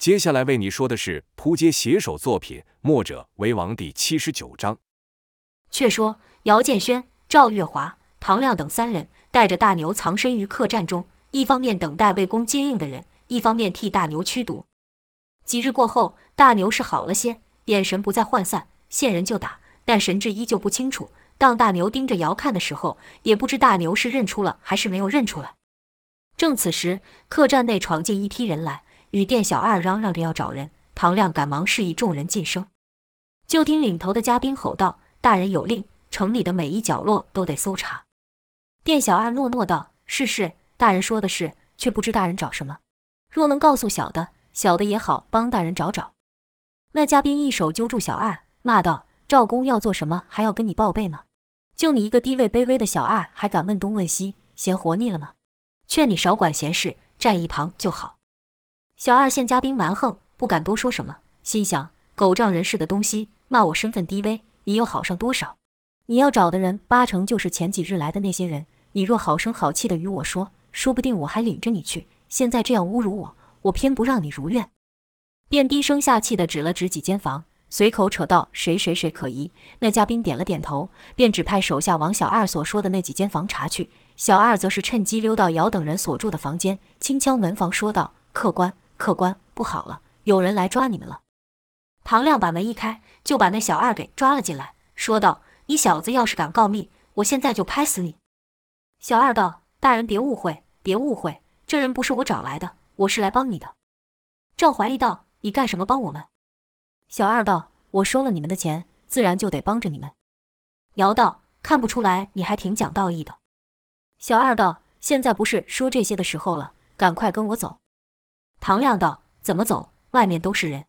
接下来为你说的是扑街写手作品《墨者为王》第七十九章。却说姚建轩、赵月华、唐亮等三人带着大牛藏身于客栈中，一方面等待魏公接应的人，一方面替大牛驱毒。几日过后，大牛是好了些，眼神不再涣散，见人就打，但神志依旧不清楚。当大牛盯着姚看的时候，也不知大牛是认出了还是没有认出来。正此时，客栈内闯进一批人来。与店小二嚷嚷着要找人，唐亮赶忙示意众人噤声。就听领头的嘉宾吼道：“大人有令，城里的每一角落都得搜查。”店小二诺诺道：“是是，大人说的是，却不知大人找什么。若能告诉小的，小的也好帮大人找找。”那嘉宾一手揪住小二，骂道：“赵公要做什么，还要跟你报备吗？就你一个低位卑微的小二，还敢问东问西，嫌活腻了吗？劝你少管闲事，站一旁就好。”小二见嘉宾蛮横，不敢多说什么，心想：狗仗人势的东西，骂我身份低微，你又好上多少？你要找的人，八成就是前几日来的那些人。你若好声好气地与我说，说不定我还领着你去。现在这样侮辱我，我偏不让你如愿。便低声下气地指了指几间房，随口扯道：“谁谁谁可疑？”那嘉宾点了点头，便指派手下往小二所说的那几间房查去。小二则是趁机溜到姚等人所住的房间，轻敲门房，说道：“客官。”客官，不好了，有人来抓你们了。唐亮把门一开，就把那小二给抓了进来，说道：“你小子要是敢告密，我现在就拍死你。”小二道：“大人别误会，别误会，这人不是我找来的，我是来帮你的。”赵怀义道：“你干什么帮我们？”小二道：“我收了你们的钱，自然就得帮着你们。”姚道：“看不出来你还挺讲道义的。”小二道：“现在不是说这些的时候了，赶快跟我走。”唐亮道：“怎么走？外面都是人。”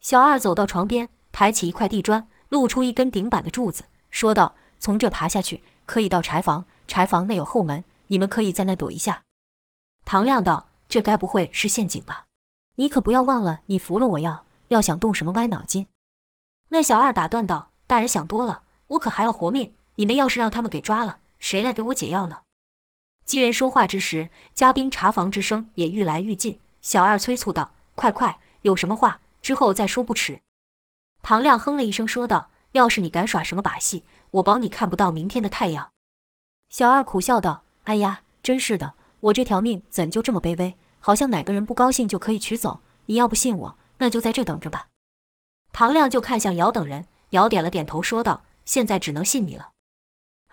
小二走到床边，抬起一块地砖，露出一根顶板的柱子，说道：“从这爬下去，可以到柴房。柴房内有后门，你们可以在那躲一下。”唐亮道：“这该不会是陷阱吧？你可不要忘了，你服了我要要想动什么歪脑筋。”那小二打断道：“大人想多了，我可还要活命。你们要是让他们给抓了，谁来给我解药呢？”几人说话之时，嘉宾查房之声也愈来愈近。小二催促道：“快快，有什么话之后再说不迟。”唐亮哼了一声，说道：“要是你敢耍什么把戏，我保你看不到明天的太阳。”小二苦笑道：“哎呀，真是的，我这条命怎就这么卑微？好像哪个人不高兴就可以取走。你要不信我，那就在这等着吧。”唐亮就看向姚等人，姚点了点头，说道：“现在只能信你了。”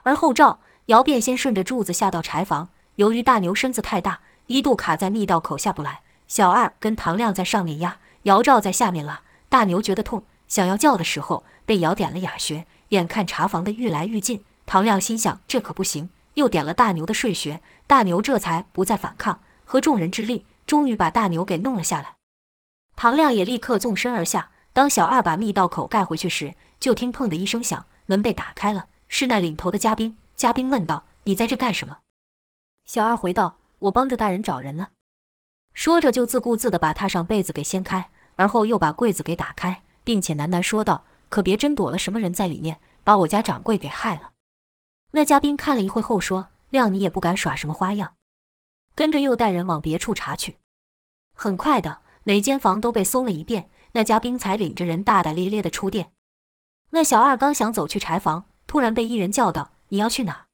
而后赵姚便先顺着柱子下到柴房，由于大牛身子太大，一度卡在密道口下不来。小二跟唐亮在上面压，姚照在下面拉。大牛觉得痛，想要叫的时候，被姚点了哑穴。眼看查房的愈来愈近，唐亮心想这可不行，又点了大牛的睡穴。大牛这才不再反抗，合众人之力，终于把大牛给弄了下来。唐亮也立刻纵身而下。当小二把密道口盖回去时，就听砰的一声响，门被打开了，是那领头的嘉宾。嘉宾问道：“你在这干什么？”小二回道：“我帮着大人找人了。”说着，就自顾自地把榻上被子给掀开，而后又把柜子给打开，并且喃喃说道：“可别真躲了什么人在里面，把我家掌柜给害了。”那嘉宾看了一会后说：“谅你也不敢耍什么花样。”跟着又带人往别处查去。很快的，每间房都被搜了一遍，那嘉宾才领着人大大咧咧地出店。那小二刚想走去柴房，突然被一人叫道：“你要去哪？”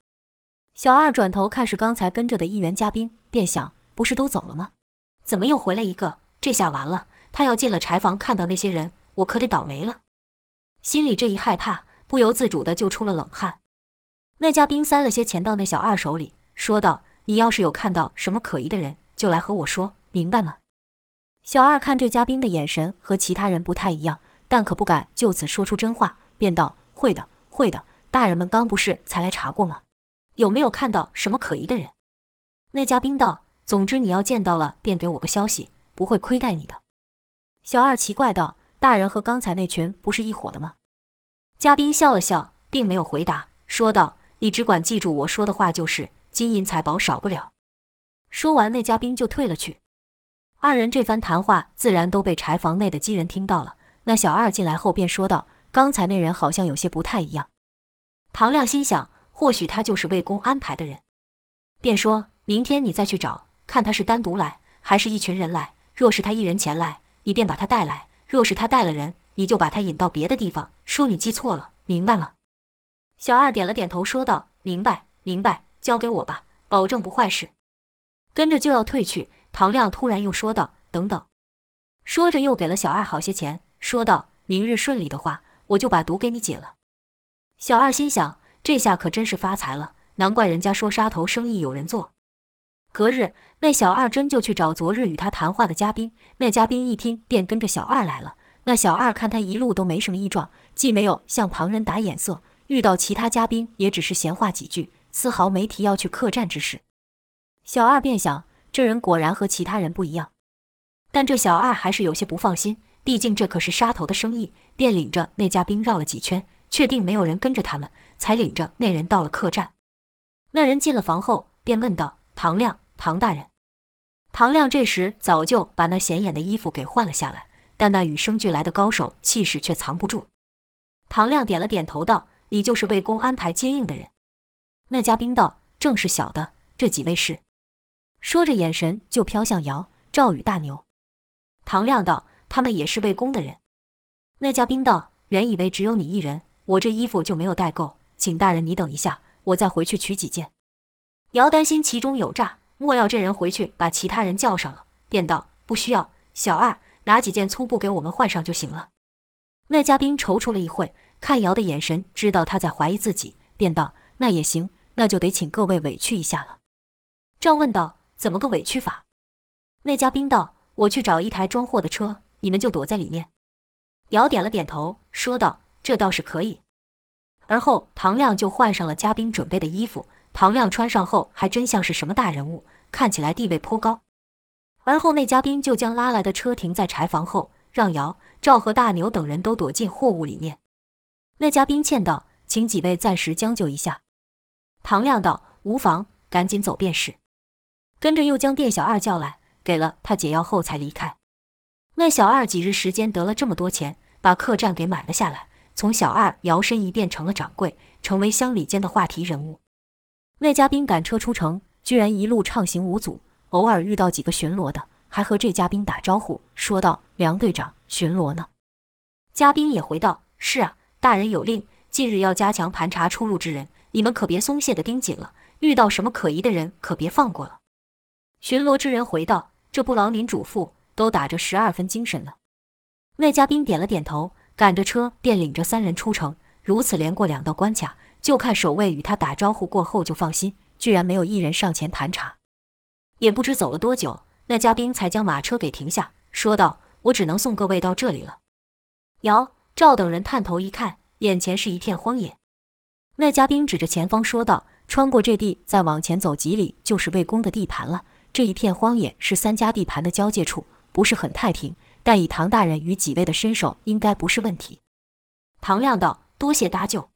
小二转头看是刚才跟着的一员嘉宾，便想：不是都走了吗？怎么又回来一个？这下完了！他要进了柴房，看到那些人，我可得倒霉了。心里这一害怕，不由自主的就出了冷汗。那家兵塞了些钱到那小二手里，说道：“你要是有看到什么可疑的人，就来和我说，明白吗？”小二看这家兵的眼神和其他人不太一样，但可不敢就此说出真话，便道：“会的，会的。大人们刚不是才来查过吗？有没有看到什么可疑的人？”那家兵道。总之，你要见到了，便给我个消息，不会亏待你的。小二奇怪道：“大人和刚才那群不是一伙的吗？”嘉宾笑了笑，并没有回答，说道：“你只管记住我说的话就是，金银财宝少不了。”说完，那嘉宾就退了去。二人这番谈话，自然都被柴房内的鸡人听到了。那小二进来后，便说道：“刚才那人好像有些不太一样。”唐亮心想，或许他就是魏公安排的人，便说：“明天你再去找。”看他是单独来，还是一群人来。若是他一人前来，你便把他带来；若是他带了人，你就把他引到别的地方，说你记错了，明白了？”小二点了点头，说道：“明白，明白，交给我吧，保证不坏事。”跟着就要退去，唐亮突然又说道：“等等。”说着又给了小二好些钱，说道：“明日顺利的话，我就把毒给你解了。”小二心想：这下可真是发财了，难怪人家说杀头生意有人做。隔日，那小二真就去找昨日与他谈话的嘉宾。那嘉宾一听，便跟着小二来了。那小二看他一路都没什么异状，既没有向旁人打眼色。遇到其他嘉宾，也只是闲话几句，丝毫没提要去客栈之事。小二便想，这人果然和其他人不一样。但这小二还是有些不放心，毕竟这可是杀头的生意。便领着那嘉宾绕了几圈，确定没有人跟着他们，才领着那人到了客栈。那人进了房后，便问道：“唐亮，唐大人。”唐亮这时早就把那显眼的衣服给换了下来，但那与生俱来的高手气势却藏不住。唐亮点了点头，道。你就是魏公安排接应的人。那嘉宾道：“正是小的，这几位是。”说着，眼神就飘向姚、赵与大牛。唐亮道：“他们也是魏公的人。”那嘉宾道：“原以为只有你一人，我这衣服就没有带够，请大人你等一下，我再回去取几件。”姚担心其中有诈，莫要这人回去把其他人叫上了，便道：“不需要，小二拿几件粗布给我们换上就行了。”那嘉宾踌躇了一会。看姚的眼神，知道他在怀疑自己，便道：“那也行，那就得请各位委屈一下了。”赵问道：“怎么个委屈法？”那嘉宾道：“我去找一台装货的车，你们就躲在里面。”姚点了点头，说道：“这倒是可以。”而后唐亮就换上了嘉宾准备的衣服。唐亮穿上后，还真像是什么大人物，看起来地位颇高。而后那嘉宾就将拉来的车停在柴房后，让姚、赵和大牛等人都躲进货物里面。那嘉宾劝道：“请几位暂时将就一下。”唐亮道：“无妨，赶紧走便是。”跟着又将店小二叫来，给了他解药后才离开。那小二几日时间得了这么多钱，把客栈给买了下来，从小二摇身一变成了掌柜，成为乡里间的话题人物。那嘉宾赶车出城，居然一路畅行无阻，偶尔遇到几个巡逻的，还和这嘉宾打招呼，说道：“梁队长，巡逻呢？”嘉宾也回道：“是啊。”大人有令，近日要加强盘查出入之人，你们可别松懈的盯紧了。遇到什么可疑的人，可别放过了。巡逻之人回道：“这不劳您嘱咐，都打着十二分精神了。”那嘉宾点了点头，赶着车便领着三人出城。如此连过两道关卡，就看守卫与他打招呼过后就放心，居然没有一人上前盘查。也不知走了多久，那嘉宾才将马车给停下，说道：“我只能送各位到这里了。”姚。赵等人探头一看，眼前是一片荒野。那嘉宾指着前方说道：“穿过这地，再往前走几里，就是魏公的地盘了。这一片荒野是三家地盘的交界处，不是很太平。但以唐大人与几位的身手，应该不是问题。”唐亮道：“多谢搭救。”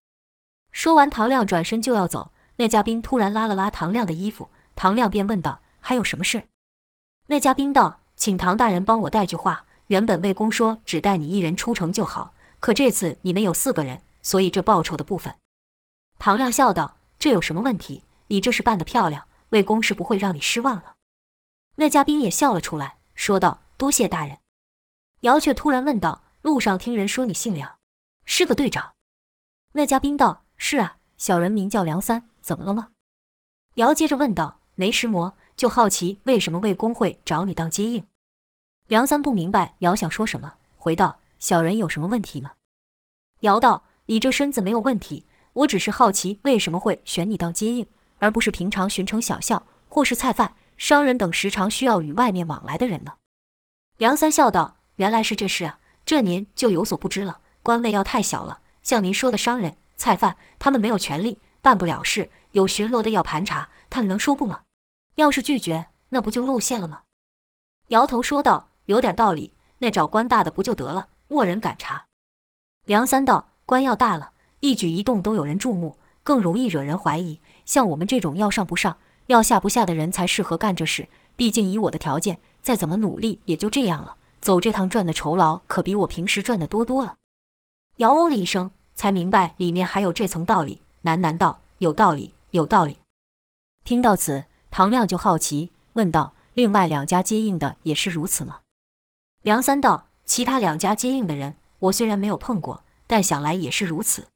说完，唐亮转身就要走。那嘉宾突然拉了拉唐亮的衣服，唐亮便问道：“还有什么事？”那嘉宾道：“请唐大人帮我带句话。原本魏公说只带你一人出城就好。”可这次你们有四个人，所以这报酬的部分。唐亮笑道：“这有什么问题？你这事办得漂亮，魏公是不会让你失望了。”那嘉宾也笑了出来，说道：“多谢大人。”姚却突然问道：“路上听人说你姓梁，是个队长？”那嘉宾道：“是啊，小人名叫梁三，怎么了吗？”姚接着问道：“没石魔，就好奇为什么魏公会找你当接应？”梁三不明白姚想说什么，回道。小人有什么问题吗？姚道：“你这身子没有问题，我只是好奇为什么会选你当接应，而不是平常巡城小校或是菜贩、商人等时常需要与外面往来的人呢？”梁三笑道：“原来是这事啊，这您就有所不知了。官位要太小了，像您说的商人、菜贩，他们没有权力，办不了事。有巡逻的要盘查，他们能说不吗？要是拒绝，那不就露馅了吗？”摇头说道：“有点道理，那找官大的不就得了？”没人敢查。梁三道：“官要大了，一举一动都有人注目，更容易惹人怀疑。像我们这种要上不上、要下不下的人才适合干这事。毕竟以我的条件，再怎么努力也就这样了。走这趟赚的酬劳，可比我平时赚的多多了。”摇哦了一声，才明白里面还有这层道理，喃喃道：“有道理，有道理。”听到此，唐亮就好奇问道：“另外两家接应的也是如此吗？”梁三道：“其他两家接应的人，我虽然没有碰过，但想来也是如此。”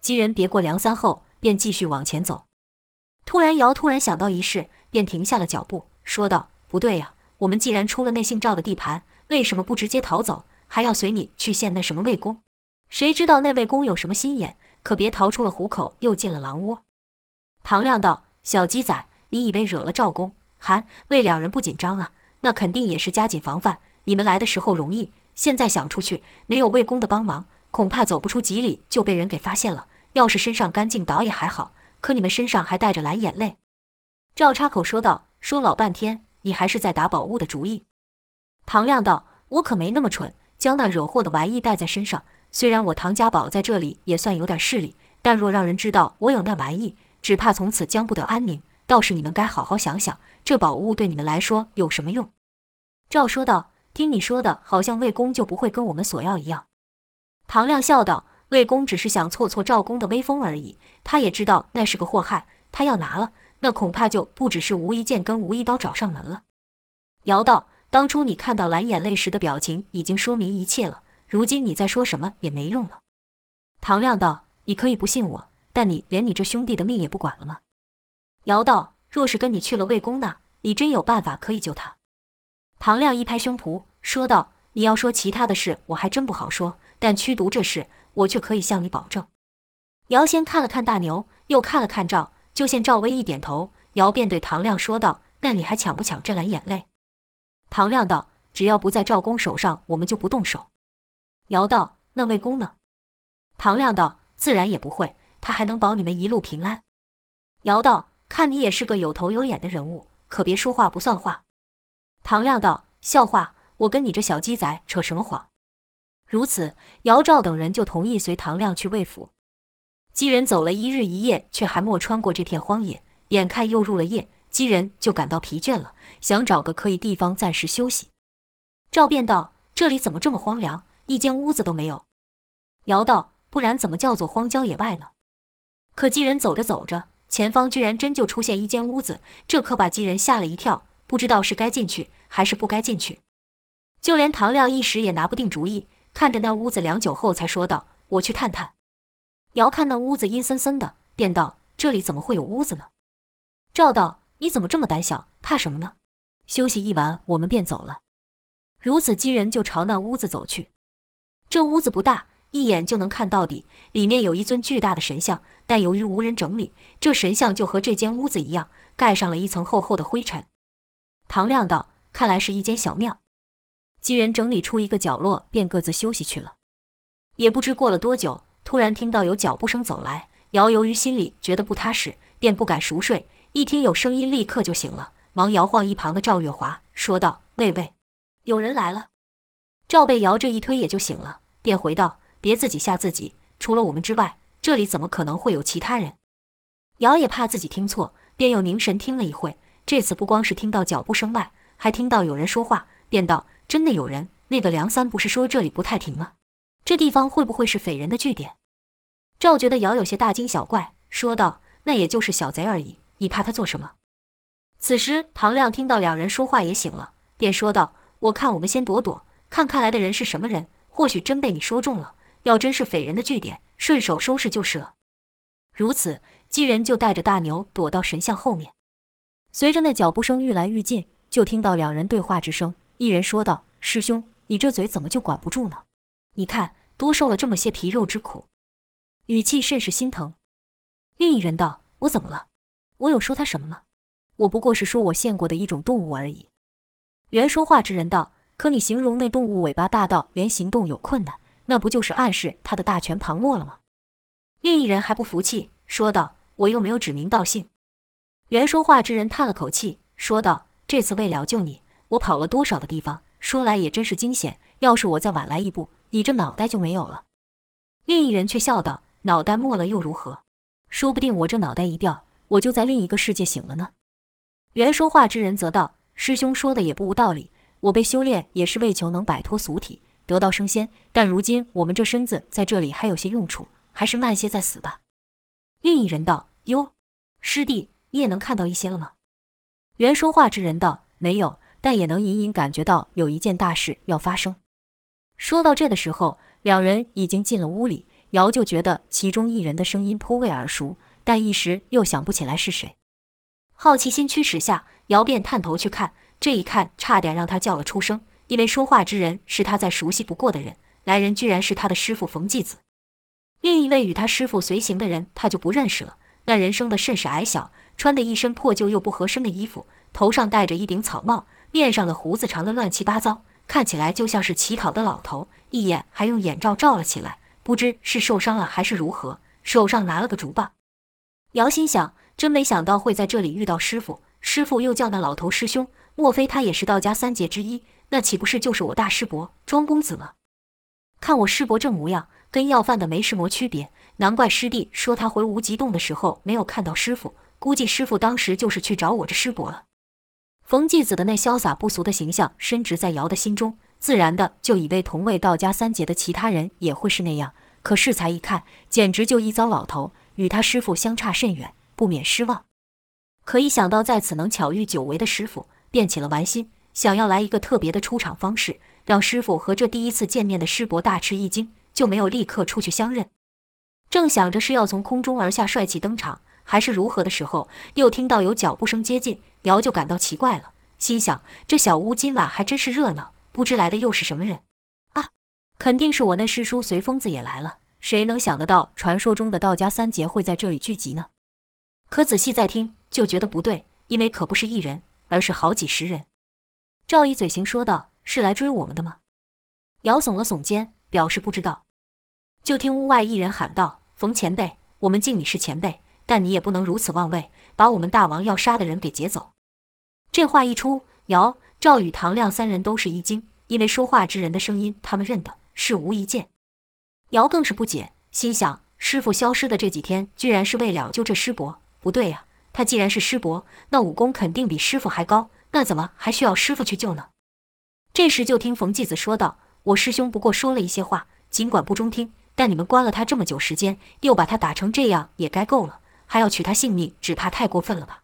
几人别过梁三后，便继续往前走。突然，姚突然想到一事，便停下了脚步，说道：“不对呀，我们既然出了那姓赵的地盘，为什么不直接逃走，还要随你去见那什么魏公？谁知道那魏公有什么心眼，可别逃出了虎口，又进了狼窝。”唐亮道：“小鸡仔，你以为惹了赵公、韩、魏两人不紧张啊？那肯定也是加紧防范。你们来的时候容易，现在想出去，没有魏公的帮忙，恐怕走不出几里就被人给发现了。要是身上干净倒也还好，可你们身上还带着蓝眼泪。”赵插口说道：“说老半天，你还是在打宝物的主意。”唐亮道：“我可没那么蠢，将那惹祸的玩意带在身上。虽然我唐家堡在这里也算有点势力，但若让人知道我有那玩意，只怕从此将不得安宁。倒是你们该好好想想，这宝物对你们来说有什么用？”赵说道：“听你说的，好像魏公就不会跟我们索要一样。”唐亮笑道：“魏公只是想挫挫赵公的威风而已，他也知道那是个祸害，他要拿了，那恐怕就不只是吴一剑跟吴一刀找上门了。”姚道：“当初你看到蓝眼泪时的表情，已经说明一切了。如今你再说什么也没用了。”唐亮道：“你可以不信我。”但你连你这兄弟的命也不管了吗？姚道：“若是跟你去了魏公那，你真有办法可以救他？”唐亮一拍胸脯说道：“你要说其他的事，我还真不好说。但驱毒这事，我却可以向你保证。”姚先看了看大牛，又看了看赵，就见赵薇一点头，姚便对唐亮说道：“那你还抢不抢这蓝眼泪？”唐亮道：“只要不在赵公手上，我们就不动手。”姚道：“那魏公呢？”唐亮道：“自然也不会。”他还能保你们一路平安。姚道，看你也是个有头有脸的人物，可别说话不算话。唐亮道：“笑话，我跟你这小鸡仔扯什么谎？”如此，姚赵等人就同意随唐亮去魏府。几人走了一日一夜，却还没穿过这片荒野。眼看又入了夜，几人就感到疲倦了，想找个可以地方暂时休息。赵便道：“这里怎么这么荒凉，一间屋子都没有？”姚道：“不然怎么叫做荒郊野外呢？”可几人走着走着，前方居然真就出现一间屋子，这可把几人吓了一跳，不知道是该进去还是不该进去。就连唐亮一时也拿不定主意，看着那屋子良久后，才说道：“我去探探。”姚看那屋子阴森森的，便道：“这里怎么会有屋子呢？”赵道：“你怎么这么胆小？怕什么呢？休息一晚，我们便走了。”如此，几人就朝那屋子走去。这屋子不大。一眼就能看到底，里面有一尊巨大的神像，但由于无人整理，这神像就和这间屋子一样，盖上了一层厚厚的灰尘。唐亮道：“看来是一间小庙。”几人整理出一个角落，便各自休息去了。也不知过了多久，突然听到有脚步声走来。姚由于心里觉得不踏实，便不敢熟睡。一听有声音，立刻就醒了，忙摇晃一旁的赵月华，说道：“喂喂，有人来了。”赵被姚这一推，也就醒了，便回道。别自己吓自己，除了我们之外，这里怎么可能会有其他人？姚也怕自己听错，便又凝神听了一会。这次不光是听到脚步声外，还听到有人说话，便道：“真的有人？那个梁三不是说这里不太平吗？这地方会不会是匪人的据点？”赵觉得姚有些大惊小怪，说道：“那也就是小贼而已，你怕他做什么？”此时唐亮听到两人说话也醒了，便说道：“我看我们先躲躲，看看来的人是什么人，或许真被你说中了。”要真是匪人的据点，顺手收拾就是了。如此，几人就带着大牛躲到神像后面。随着那脚步声愈来愈近，就听到两人对话之声。一人说道：“师兄，你这嘴怎么就管不住呢？你看，多受了这么些皮肉之苦，语气甚是心疼。”另一人道：“我怎么了？我有说他什么吗？我不过是说我见过的一种动物而已。”原说话之人道：“可你形容那动物尾巴大到连行动有困难。”那不就是暗示他的大权旁落了吗？另一人还不服气，说道：“我又没有指名道姓。”原说话之人叹了口气，说道：“这次为了救你，我跑了多少的地方，说来也真是惊险。要是我再晚来一步，你这脑袋就没有了。”另一人却笑道：“脑袋没了又如何？说不定我这脑袋一掉，我就在另一个世界醒了呢。”原说话之人则道：“师兄说的也不无道理，我被修炼也是为求能摆脱俗体。”得道升仙，但如今我们这身子在这里还有些用处，还是慢些再死吧。另一人道：“哟，师弟，你也能看到一些了吗？”原说话之人道：“没有，但也能隐隐感觉到有一件大事要发生。说到这的时候，两人已经进了屋里，瑶就觉得其中一人的声音颇为耳熟，但一时又想不起来是谁。好奇心驱使下，瑶便探头去看，这一看差点让他叫了出声，因为说话之人是他再熟悉不过的人，来人居然是他的师傅冯继子。另一位与他师傅随行的人，他就不认识了。那人生的甚是矮小，穿的一身破旧又不合身的衣服，头上戴着一顶草帽，面上的胡子长得乱七八糟，看起来就像是乞讨的老头。一眼还用眼罩罩了起来，不知是受伤了还是如何，手上拿了个竹棒。姚心想，真没想到会在这里遇到师傅，师傅又叫那老头师兄，莫非他也是道家三杰之一？那岂不是就是我大师伯庄公子了？看我师伯这模样。跟要饭的没什么区别，难怪师弟说他回无极洞的时候没有看到师傅，估计师傅当时就是去找我这师伯了。冯继子的那潇洒不俗的形象深植在瑶的心中，自然的就以为同为道家三杰的其他人也会是那样。可适才一看，简直就一糟老头，与他师傅相差甚远，不免失望。可一想到在此能巧遇久违的师傅，便起了玩心，想要来一个特别的出场方式，让师傅和这第一次见面的师伯大吃一惊。就没有立刻出去相认，正想着是要从空中而下帅气登场，还是如何的时候，又听到有脚步声接近，姚就感到奇怪了，心想这小屋今晚还真是热闹，不知来的又是什么人啊？肯定是我那师叔随疯子也来了，谁能想得到传说中的道家三杰会在这里聚集呢？可仔细再听，就觉得不对，因为可不是一人，而是好几十人。赵以嘴型说道：“是来追我们的吗？”姚耸了耸肩，表示不知道。就听屋外一人喊道：“冯前辈，我们敬你是前辈，但你也不能如此妄为，把我们大王要杀的人给劫走。”这话一出，姚、赵与唐亮三人都是一惊，因为说话之人的声音他们认得，是无一剑。姚更是不解，心想：师傅消失的这几天，居然是为了救这师伯？不对呀，他既然是师伯，那武功肯定比师傅还高，那怎么还需要师傅去救呢？这时就听冯继子说道：“我师兄不过说了一些话，尽管不中听。”但你们关了他这么久时间，又把他打成这样，也该够了，还要取他性命，只怕太过分了吧？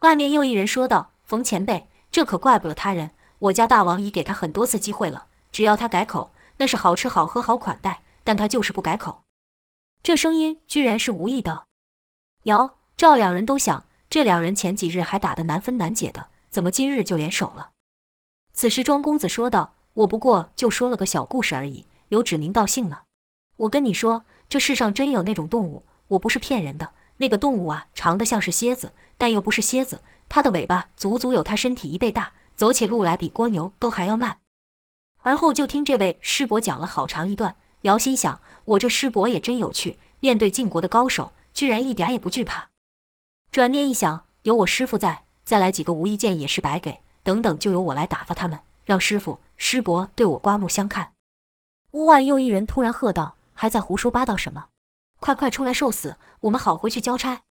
外面又一人说道：“冯前辈，这可怪不了他人，我家大王已给他很多次机会了，只要他改口，那是好吃好喝好款待，但他就是不改口。”这声音居然是无意的。姚、赵两人都想，这两人前几日还打得难分难解的，怎么今日就联手了？此时庄公子说道：“我不过就说了个小故事而已，有指名道姓了。”我跟你说，这世上真有那种动物，我不是骗人的。那个动物啊，长得像是蝎子，但又不是蝎子，它的尾巴足足有它身体一倍大，走起路来比蜗牛都还要慢。而后就听这位师伯讲了好长一段，姚心想，我这师伯也真有趣，面对晋国的高手，居然一点也不惧怕。转念一想，有我师傅在，再来几个无意剑也是白给。等等，就由我来打发他们，让师傅师伯对我刮目相看。屋外又一人突然喝道。还在胡说八道什么？快快出来受死，我们好回去交差。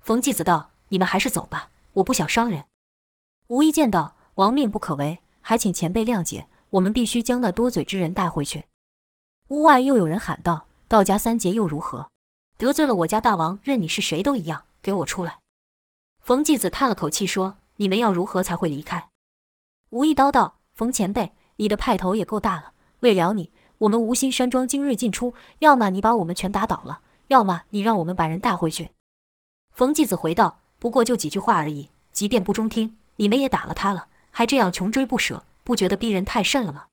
冯继子道：“你们还是走吧，我不想伤人。”无意见道：“亡命不可违，还请前辈谅解，我们必须将那多嘴之人带回去。”屋外又有人喊道：“道家三杰又如何？得罪了我家大王，任你是谁都一样，给我出来！”冯继子叹了口气说：“你们要如何才会离开？”无意叨道：“冯前辈，你的派头也够大了，为了你。”我们无心山庄精锐进出，要么你把我们全打倒了，要么你让我们把人带回去。冯继子回道：“不过就几句话而已，即便不中听，你们也打了他了，还这样穷追不舍，不觉得逼人太甚了吗？”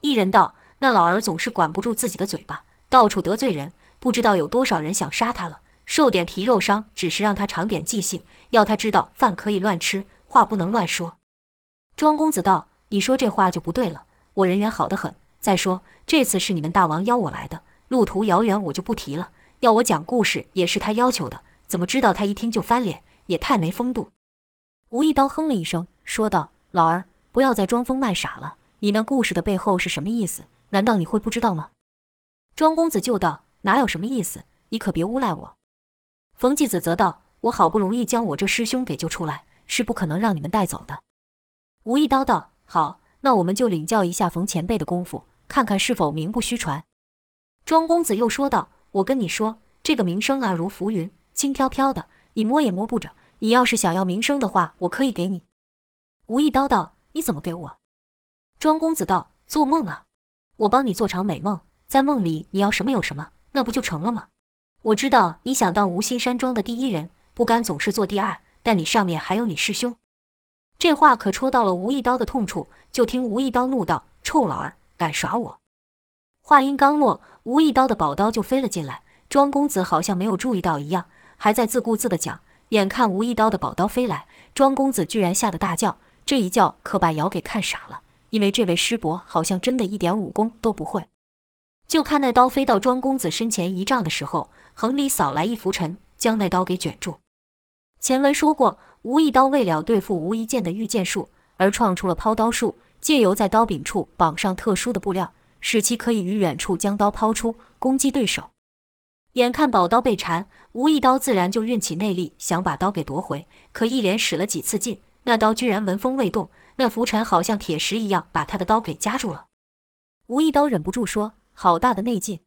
一人道：“那老儿总是管不住自己的嘴巴，到处得罪人，不知道有多少人想杀他了。受点皮肉伤，只是让他长点记性，要他知道饭可以乱吃，话不能乱说。”庄公子道：“你说这话就不对了，我人缘好得很。”再说，这次是你们大王邀我来的，路途遥远，我就不提了。要我讲故事，也是他要求的，怎么知道他一听就翻脸，也太没风度。吴一刀哼了一声，说道：“老儿，不要再装疯卖傻了。你那故事的背后是什么意思？难道你会不知道吗？”庄公子就道：“哪有什么意思？你可别诬赖我。”冯继子则道：“我好不容易将我这师兄给救出来，是不可能让你们带走的。”吴一刀道：“好，那我们就领教一下冯前辈的功夫。”看看是否名不虚传。庄公子又说道：“我跟你说，这个名声啊，如浮云，轻飘飘的，你摸也摸不着。你要是想要名声的话，我可以给你。”吴一刀道：“你怎么给我？”庄公子道：“做梦啊！我帮你做场美梦，在梦里你要什么有什么，那不就成了吗？我知道你想当无心山庄的第一人，不甘总是做第二，但你上面还有你师兄。”这话可戳到了吴一刀的痛处，就听吴一刀怒道：“臭老儿，敢耍我！”话音刚落，吴一刀的宝刀就飞了进来。庄公子好像没有注意到一样，还在自顾自地讲。眼看吴一刀的宝刀飞来，庄公子居然吓得大叫，这一叫可把尧给看傻了，因为这位师伯好像真的一点武功都不会。就看那刀飞到庄公子身前一丈的时候，横里扫来一拂尘，将那刀给卷住。前文说过，吴一刀为了对付吴一剑的御剑术，而创出了抛刀术，借由在刀柄处绑上特殊的布料。使其可以于远处将刀抛出，攻击对手。眼看宝刀被缠，吴一刀自然就运起内力，想把刀给夺回。可一连使了几次劲，那刀居然纹风未动，那拂尘好像铁石一样，把他的刀给夹住了。吴一刀忍不住说：“好大的内劲！”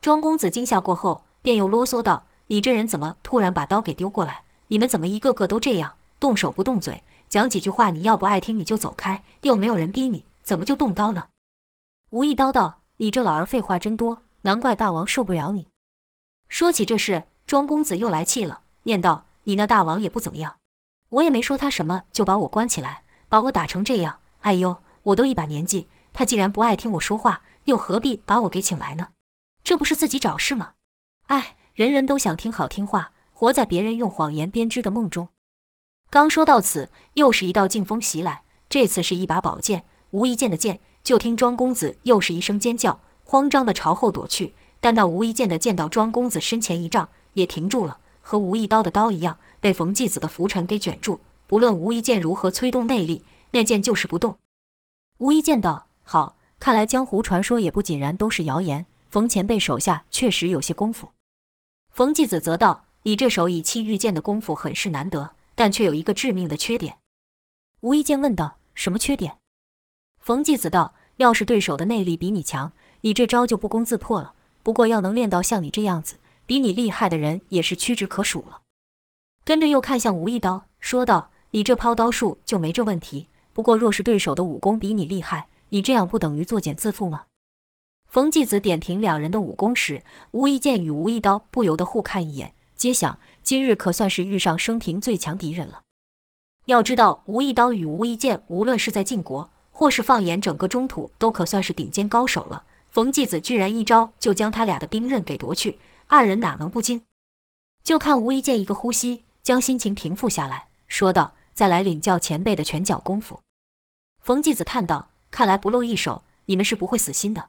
庄公子惊吓过后，便又啰嗦道：“你这人怎么突然把刀给丢过来？你们怎么一个个都这样，动手不动嘴？讲几句话，你要不爱听你就走开，又没有人逼你，怎么就动刀呢？”吴一刀道：“你这老儿废话真多，难怪大王受不了你。”说起这事，庄公子又来气了，念道：“你那大王也不怎么样，我也没说他什么，就把我关起来，把我打成这样。哎呦，我都一把年纪，他既然不爱听我说话，又何必把我给请来呢？这不是自己找事吗？哎，人人都想听好听话，活在别人用谎言编织的梦中。”刚说到此，又是一道劲风袭来，这次是一把宝剑，无一剑的剑。就听庄公子又是一声尖叫，慌张地朝后躲去。但那无一剑的剑到庄公子身前一丈，也停住了，和吴一刀的刀一样，被冯继子的拂尘给卷住。不论吴一剑如何催动内力，那剑就是不动。吴一剑道：“好，看来江湖传说也不尽然都是谣言。冯前辈手下确实有些功夫。”冯继子则道：“你这手以气御剑的功夫很是难得，但却有一个致命的缺点。”吴一剑问道：“什么缺点？”冯继子道：“要是对手的内力比你强，你这招就不攻自破了。不过要能练到像你这样子，比你厉害的人也是屈指可数了。”跟着又看向吴一刀，说道：“你这抛刀术就没这问题。不过若是对手的武功比你厉害，你这样不等于作茧自缚吗？”冯继子点评两人的武功时，吴一剑与吴一刀不由得互看一眼，皆想今日可算是遇上生平最强敌人了。要知道，吴一刀与吴一剑无论是在晋国，或是放眼整个中土，都可算是顶尖高手了。冯继子居然一招就将他俩的兵刃给夺去，二人哪能不惊？就看吴一剑一个呼吸，将心情平复下来，说道：“再来领教前辈的拳脚功夫。”冯继子叹道：“看来不露一手，你们是不会死心的。”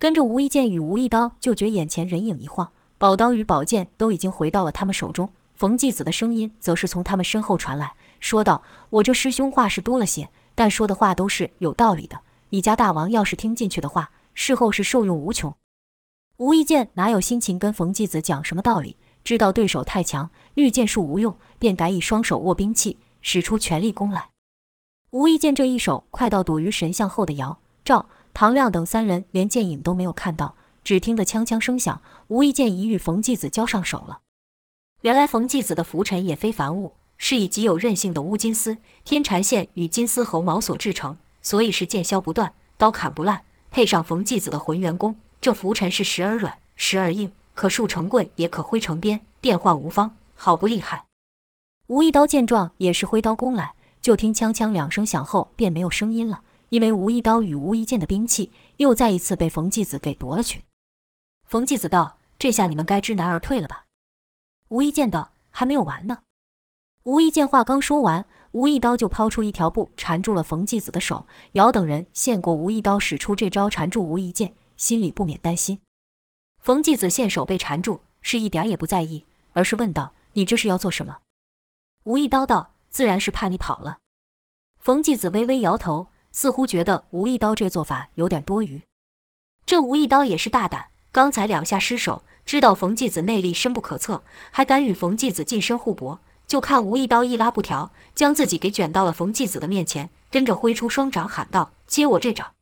跟着吴一剑与吴一刀就觉眼前人影一晃，宝刀与宝剑都已经回到了他们手中。冯继子的声音则是从他们身后传来，说道：“我这师兄话是多了些。”但说的话都是有道理的。你家大王要是听进去的话，事后是受用无穷。吴一剑哪有心情跟冯继子讲什么道理？知道对手太强，御剑术无用，便改以双手握兵器，使出全力攻来。吴一剑这一手快到躲于神像后的尧、赵、唐亮等三人连剑影都没有看到，只听得锵锵声响，吴一剑已与冯继子交上手了。原来冯继子的拂尘也非凡物。是以极有韧性的乌金丝、天蚕线与金丝猴毛所制成，所以是剑削不断，刀砍不烂。配上冯继子的浑元功，这拂尘是时而软，时而硬，可竖成棍，也可挥成鞭，变幻无方，好不厉害。吴一刀见状，也是挥刀攻来，就听锵锵两声响后，便没有声音了，因为吴一刀与吴一剑的兵器又再一次被冯继子给夺了去。冯继子道：“这下你们该知难而退了吧？”吴一剑道：“还没有完呢。”吴一剑话刚说完，吴一刀就抛出一条布缠住了冯继子的手。姚等人见过吴一刀使出这招缠住吴一剑，心里不免担心。冯继子见手被缠住，是一点也不在意，而是问道：“你这是要做什么？”吴一刀道：“自然是怕你跑了。”冯继子微微摇头，似乎觉得吴一刀这做法有点多余。这吴一刀也是大胆，刚才两下失手，知道冯继子内力深不可测，还敢与冯继子近身互搏。就看吴一刀一拉布条，将自己给卷到了冯继子的面前，跟着挥出双掌喊道：“接我这掌！”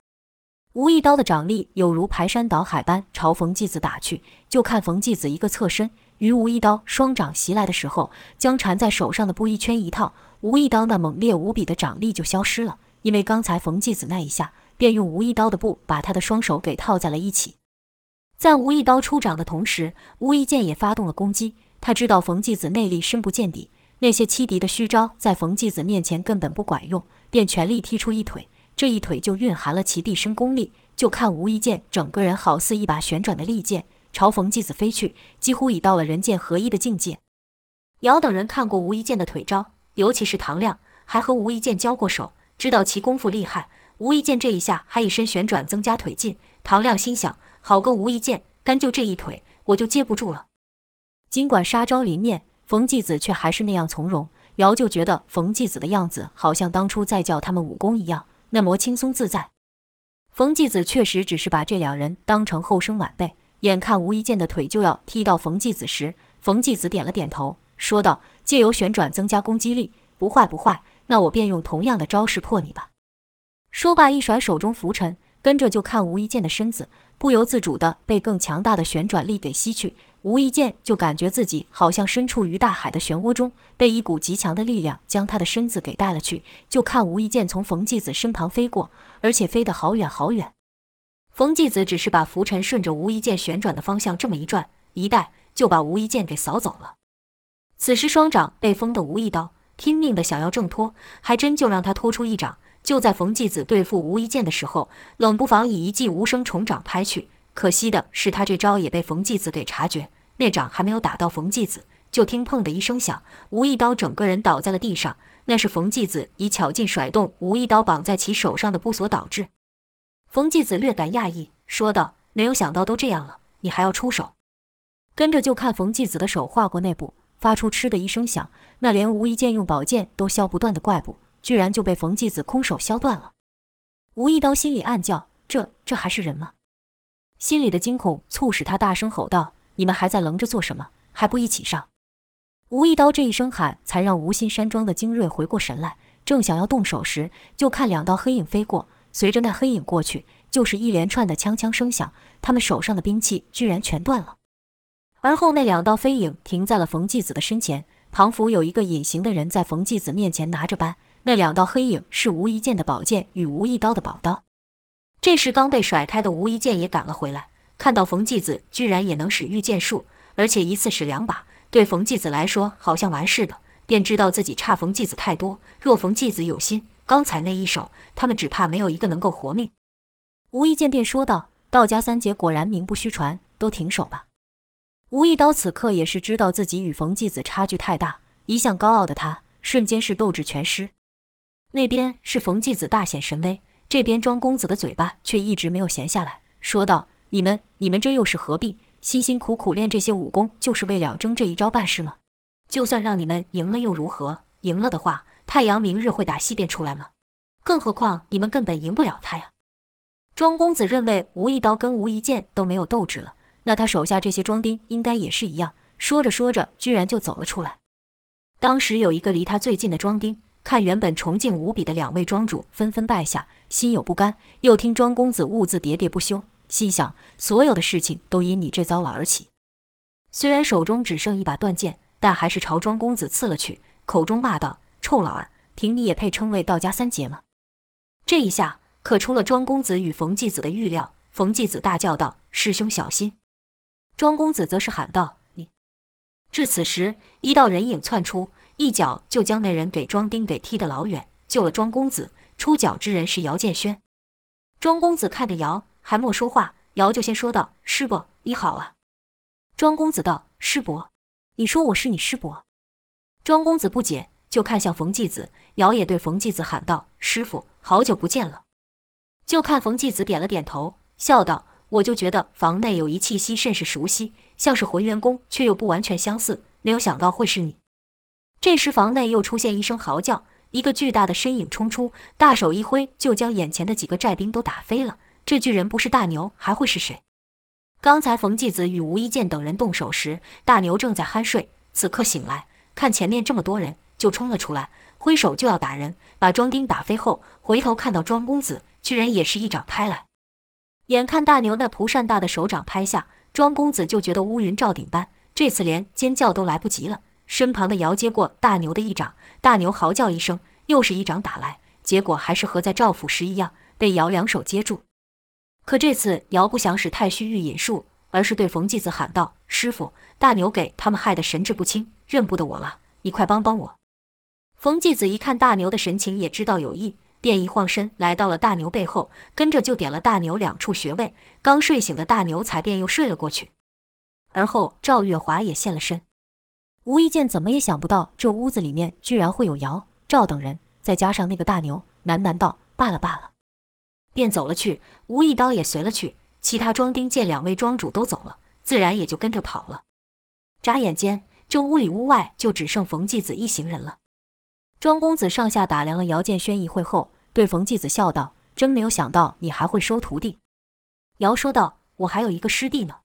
吴一刀的掌力有如排山倒海般朝冯继子打去。就看冯继子一个侧身，于吴一刀双掌袭来的时候，将缠在手上的布衣圈一套，吴一刀那猛烈无比的掌力就消失了，因为刚才冯继子那一下，便用吴一刀的布把他的双手给套在了一起。在吴一刀出掌的同时，吴一剑也发动了攻击。他知道冯继子内力深不见底，那些欺敌的虚招在冯继子面前根本不管用，便全力踢出一腿。这一腿就蕴含了其毕生功力。就看吴一剑整个人好似一把旋转的利剑，朝冯继子飞去，几乎已到了人剑合一的境界。姚等人看过吴一剑的腿招，尤其是唐亮，还和吴一剑交过手，知道其功夫厉害。吴一剑这一下还以身旋转增加腿劲，唐亮心想：好个吴一剑，单就这一腿，我就接不住了。尽管杀招临面，冯继子却还是那样从容。姚就觉得冯继子的样子好像当初在教他们武功一样，那么轻松自在。冯继子确实只是把这两人当成后生晚辈。眼看吴一剑的腿就要踢到冯继子时，冯继子点了点头，说道：“借由旋转增加攻击力，不坏不坏。那我便用同样的招式破你吧。”说罢，一甩手中拂尘，跟着就看吴一剑的身子不由自主地被更强大的旋转力给吸去。吴一剑就感觉自己好像身处于大海的漩涡中，被一股极强的力量将他的身子给带了去。就看吴一剑从冯继子身旁飞过，而且飞得好远好远。冯继子只是把拂尘顺着吴一剑旋转的方向这么一转一带，就把吴一剑给扫走了。此时双掌被封的吴一刀拼命的想要挣脱，还真就让他拖出一掌。就在冯继子对付吴一剑的时候，冷不防以一记无声重掌拍去。可惜的是，他这招也被冯继子给察觉，那掌还没有打到冯继子，就听“砰”的一声响，吴一刀整个人倒在了地上。那是冯继子以巧劲甩动吴一刀绑在其手上的布所导致。冯继子略感讶异，说道：“没有想到都这样了，你还要出手？”跟着就看冯继子的手划过那布，发出“嗤”的一声响，那连吴一剑用宝剑都削不断的怪物，居然就被冯继子空手削断了。吴一刀心里暗叫：“这这还是人吗？”心里的惊恐促使他大声吼道：“你们还在愣着做什么？还不一起上！”吴一刀这一声喊，才让无心山庄的精锐回过神来，正想要动手时，就看两道黑影飞过，随着那黑影过去，就是一连串的枪枪声响，他们手上的兵器居然全断了。而后那两道飞影停在了冯继子的身前，仿佛有一个隐形的人在冯继子面前拿着般。那两道黑影是吴一剑的宝剑与吴一刀的宝刀。这时，刚被甩开的吴一剑也赶了回来，看到冯继子居然也能使御剑术，而且一次使两把，对冯继子来说好像完事的，便知道自己差冯继子太多。若冯继子有心，刚才那一手，他们只怕没有一个能够活命。吴一剑便说道：“道家三杰果然名不虚传，都停手吧。”吴一刀此刻也是知道自己与冯继子差距太大，一向高傲的他瞬间是斗志全失。那边是冯继子大显神威。这边庄公子的嘴巴却一直没有闲下来，说道：“你们，你们这又是何必？辛辛苦苦练这些武功，就是为了争这一招办事吗？就算让你们赢了又如何？赢了的话，太阳明日会打西边出来吗？更何况你们根本赢不了他呀！”庄公子认为吴一刀跟吴一剑都没有斗志了，那他手下这些庄丁应该也是一样。说着说着，居然就走了出来。当时有一个离他最近的庄丁。看原本崇敬无比的两位庄主纷纷败下，心有不甘。又听庄公子兀自喋喋不休，心想：所有的事情都因你这糟老而起。虽然手中只剩一把断剑，但还是朝庄公子刺了去，口中骂道：“臭老儿，凭你也配称为道家三杰吗？”这一下可出了庄公子与冯继子的预料。冯继子大叫道：“师兄小心！”庄公子则是喊道：“你！”至此时，一道人影窜出。一脚就将那人给庄丁给踢得老远，救了庄公子。出脚之人是姚建轩。庄公子看着姚，还没说话，姚就先说道：“师伯，你好啊。”庄公子道：“师伯，你说我是你师伯？”庄公子不解，就看向冯继子。姚也对冯继子喊道：“师傅，好久不见了。”就看冯继子点了点头，笑道：“我就觉得房内有一气息甚是熟悉，像是浑元功，却又不完全相似，没有想到会是你。”这时，房内又出现一声嚎叫，一个巨大的身影冲出，大手一挥，就将眼前的几个寨兵都打飞了。这巨人不是大牛，还会是谁？刚才冯继子与吴一剑等人动手时，大牛正在酣睡，此刻醒来，看前面这么多人，就冲了出来，挥手就要打人，把庄丁打飞后，回头看到庄公子，居然也是一掌拍来。眼看大牛那蒲扇大的手掌拍下，庄公子就觉得乌云罩顶般，这次连尖叫都来不及了。身旁的姚接过大牛的一掌，大牛嚎叫一声，又是一掌打来，结果还是和在赵府时一样，被姚两手接住。可这次姚不想使太虚御引术，而是对冯继子喊道：“师傅，大牛给他们害得神志不清，认不得我了，你快帮帮我！”冯继子一看大牛的神情，也知道有意。便一晃身来到了大牛背后，跟着就点了大牛两处穴位。刚睡醒的大牛才便又睡了过去。而后赵月华也现了身。吴一剑怎么也想不到，这屋子里面居然会有姚赵等人，再加上那个大牛，喃喃道：“罢了罢了。”便走了去。吴一刀也随了去。其他庄丁见两位庄主都走了，自然也就跟着跑了。眨眼间，这屋里屋外就只剩冯继子一行人了。庄公子上下打量了姚建轩一会后，对冯继子笑道：“真没有想到你还会收徒弟。”姚说道：“我还有一个师弟呢。”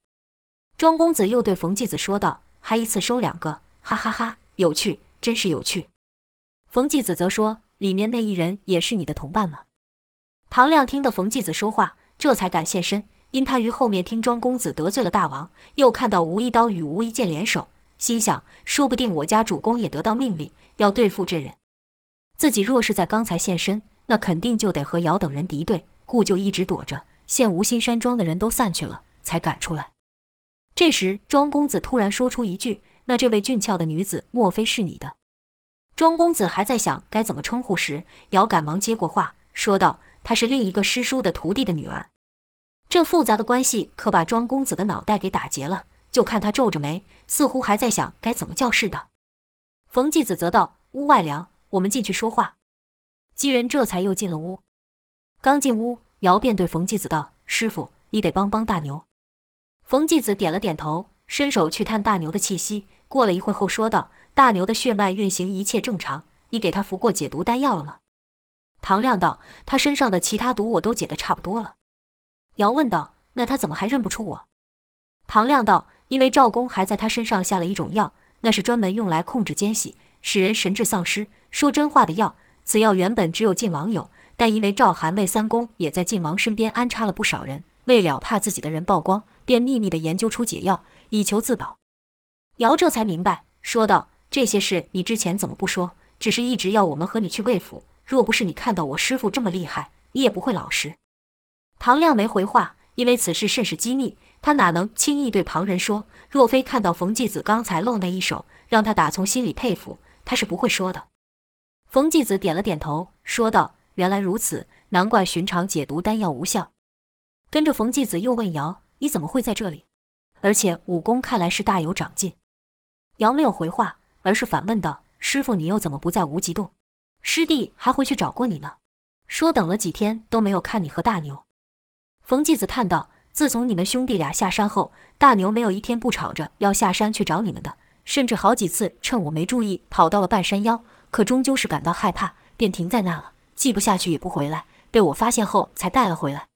庄公子又对冯继子说道：“还一次收两个，哈哈哈，有趣，真是有趣。”冯继子则说：“里面那一人也是你的同伴吗？”唐亮听得冯继子说话，这才敢现身，因他于后面听庄公子得罪了大王，又看到吴一刀与吴一剑联手，心想：说不定我家主公也得到命令，要对付这人。自己若是在刚才现身，那肯定就得和姚等人敌对，故就一直躲着，现无心山庄的人都散去了，才赶出来。这时，庄公子突然说出一句：“那这位俊俏的女子，莫非是你的？”庄公子还在想该怎么称呼时，姚赶忙接过话，说道：“她是另一个师叔的徒弟的女儿。”这复杂的关系可把庄公子的脑袋给打结了，就看他皱着眉，似乎还在想该怎么叫是的。冯继子则道：“屋外凉。”我们进去说话，几人这才又进了屋。刚进屋，姚便对冯继子道：“师傅，你得帮帮大牛。”冯继子点了点头，伸手去探大牛的气息。过了一会后，说道：“大牛的血脉运行一切正常，你给他服过解毒丹药了吗？”唐亮道：“他身上的其他毒我都解得差不多了。”姚问道：“那他怎么还认不出我？”唐亮道：“因为赵公还在他身上下了一种药，那是专门用来控制奸细，使人神智丧失。”说真话的药，此药原本只有晋王有，但因为赵韩魏三公也在晋王身边安插了不少人，为了怕自己的人曝光，便秘密的研究出解药，以求自保。姚这才明白，说道：“这些事你之前怎么不说？只是一直要我们和你去魏府。若不是你看到我师父这么厉害，你也不会老实。”唐亮没回话，因为此事甚是机密，他哪能轻易对旁人说？若非看到冯继子刚才露那一手，让他打从心里佩服，他是不会说的。冯继子点了点头，说道：“原来如此，难怪寻常解毒丹药无效。”跟着冯继子又问姚：“你怎么会在这里？而且武功看来是大有长进。”姚没有回话，而是反问道：“师傅，你又怎么不在无极洞？师弟还回去找过你呢，说等了几天都没有看你和大牛。”冯继子叹道：“自从你们兄弟俩下山后，大牛没有一天不吵着要下山去找你们的，甚至好几次趁我没注意跑到了半山腰。”可终究是感到害怕，便停在那了，记不下去也不回来。被我发现后，才带了回来。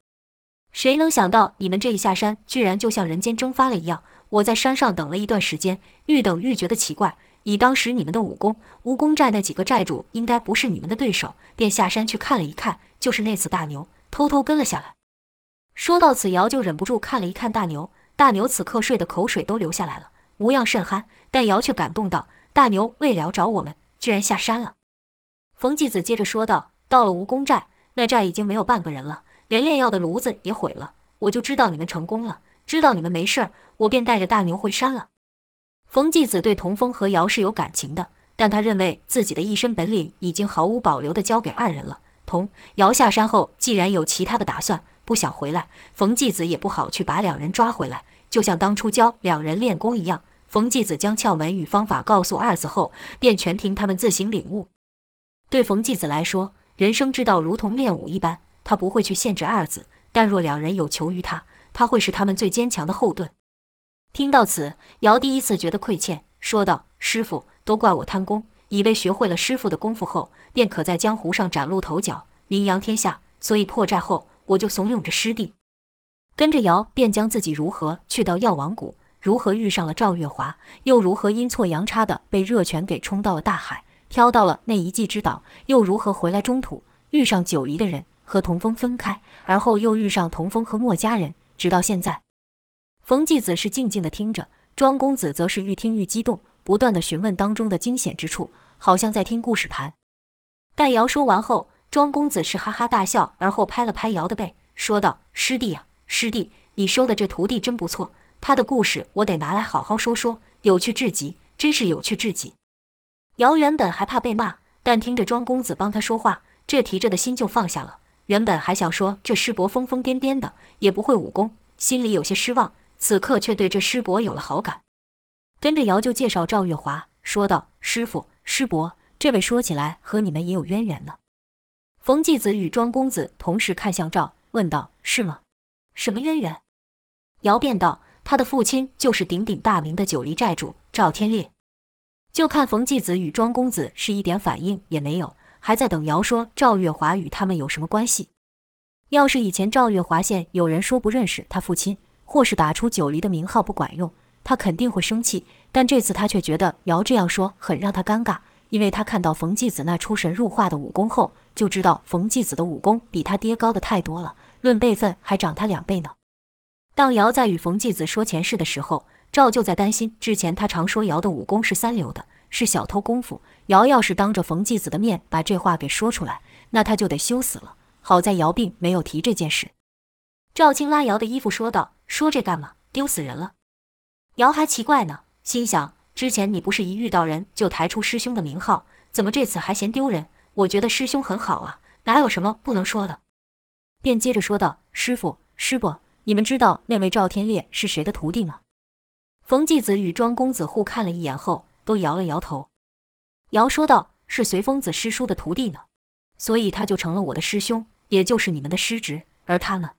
谁能想到你们这一下山，居然就像人间蒸发了一样？我在山上等了一段时间，愈等愈觉得奇怪。以当时你们的武功，蜈蚣寨那几个寨主应该不是你们的对手，便下山去看了一看，就是那次大牛，偷偷跟了下来。说到此，姚就忍不住看了一看大牛。大牛此刻睡得口水都流下来了，模样甚憨，但姚却感动道：“大牛为了找我们。”居然下山了。冯继子接着说道：“到了蜈蚣寨，那寨已经没有半个人了，连炼药的炉子也毁了。我就知道你们成功了，知道你们没事儿，我便带着大牛回山了。”冯继子对童风和姚是有感情的，但他认为自己的一身本领已经毫无保留地交给二人了。童姚下山后，既然有其他的打算，不想回来，冯继子也不好去把两人抓回来，就像当初教两人练功一样。冯继子将窍门与方法告诉二子后，便全凭他们自行领悟。对冯继子来说，人生之道如同练武一般，他不会去限制二子，但若两人有求于他，他会是他们最坚强的后盾。听到此，姚第一次觉得亏欠，说道：“师傅，都怪我贪功，以为学会了师傅的功夫后，便可在江湖上崭露头角，名扬天下，所以破寨后，我就怂恿着师弟。”跟着姚便将自己如何去到药王谷。如何遇上了赵月华，又如何阴错阳差的被热泉给冲到了大海，飘到了那一技之岛，又如何回来中土遇上九夷的人和童风分开，而后又遇上童风和墨家人，直到现在。冯继子是静静的听着，庄公子则是愈听愈激动，不断的询问当中的惊险之处。好像在听故事谈。待尧说完后，庄公子是哈哈大笑，而后拍了拍尧的背，说道：“师弟、啊，师弟，你收的这徒弟真不错，他的故事我得拿来好好说说，有趣至极，真是有趣至极。”姚原本还怕被骂，但听着庄公子帮他说话，这提着的心就放下了。原本还想说这师伯疯疯癫癫的，也不会武功，心里有些失望，此刻却对这师伯有了好感。跟着姚就介绍赵月华，说道：“师傅，师伯。”这位说起来和你们也有渊源呢。冯继子与庄公子同时看向赵，问道：“是吗？什么渊源？”姚便道：“他的父亲就是鼎鼎大名的九黎寨主赵天烈。”就看冯继子与庄公子是一点反应也没有，还在等尧说赵月华与他们有什么关系。要是以前赵月华县有人说不认识他父亲，或是打出九黎的名号不管用，他肯定会生气。但这次他却觉得尧这样说很让他尴尬。因为他看到冯继子那出神入化的武功后，就知道冯继子的武功比他爹高的太多了，论辈分还长他两倍呢。当尧在与冯继子说前世的时候，赵就在担心，之前他常说尧的武功是三流的，是小偷功夫。尧要是当着冯继子的面把这话给说出来，那他就得羞死了。好在尧并没有提这件事。赵青拉尧的衣服说道：“说这干嘛？丢死人了。”尧还奇怪呢，心想。之前你不是一遇到人就抬出师兄的名号，怎么这次还嫌丢人？我觉得师兄很好啊，哪有什么不能说的？便接着说道：“师傅，师伯，你们知道那位赵天烈是谁的徒弟吗？”冯继子与庄公子互看了一眼后，都摇了摇头。尧说道：“是随风子师叔的徒弟呢，所以他就成了我的师兄，也就是你们的师侄。而他呢？”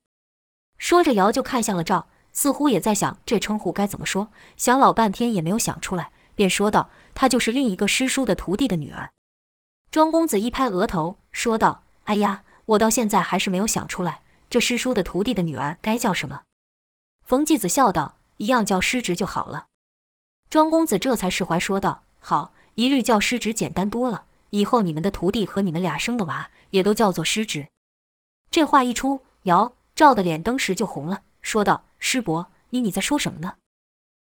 说着，尧就看向了赵。似乎也在想这称呼该怎么说，想老半天也没有想出来，便说道：“他就是另一个师叔的徒弟的女儿。”庄公子一拍额头，说道：“哎呀，我到现在还是没有想出来，这师叔的徒弟的女儿该叫什么？”冯继子笑道：“一样叫师侄就好了。”庄公子这才释怀，说道：“好，一律叫师侄简单多了，以后你们的徒弟和你们俩生的娃也都叫做师侄。”这话一出，姚、赵的脸登时就红了，说道。师伯，你你在说什么呢？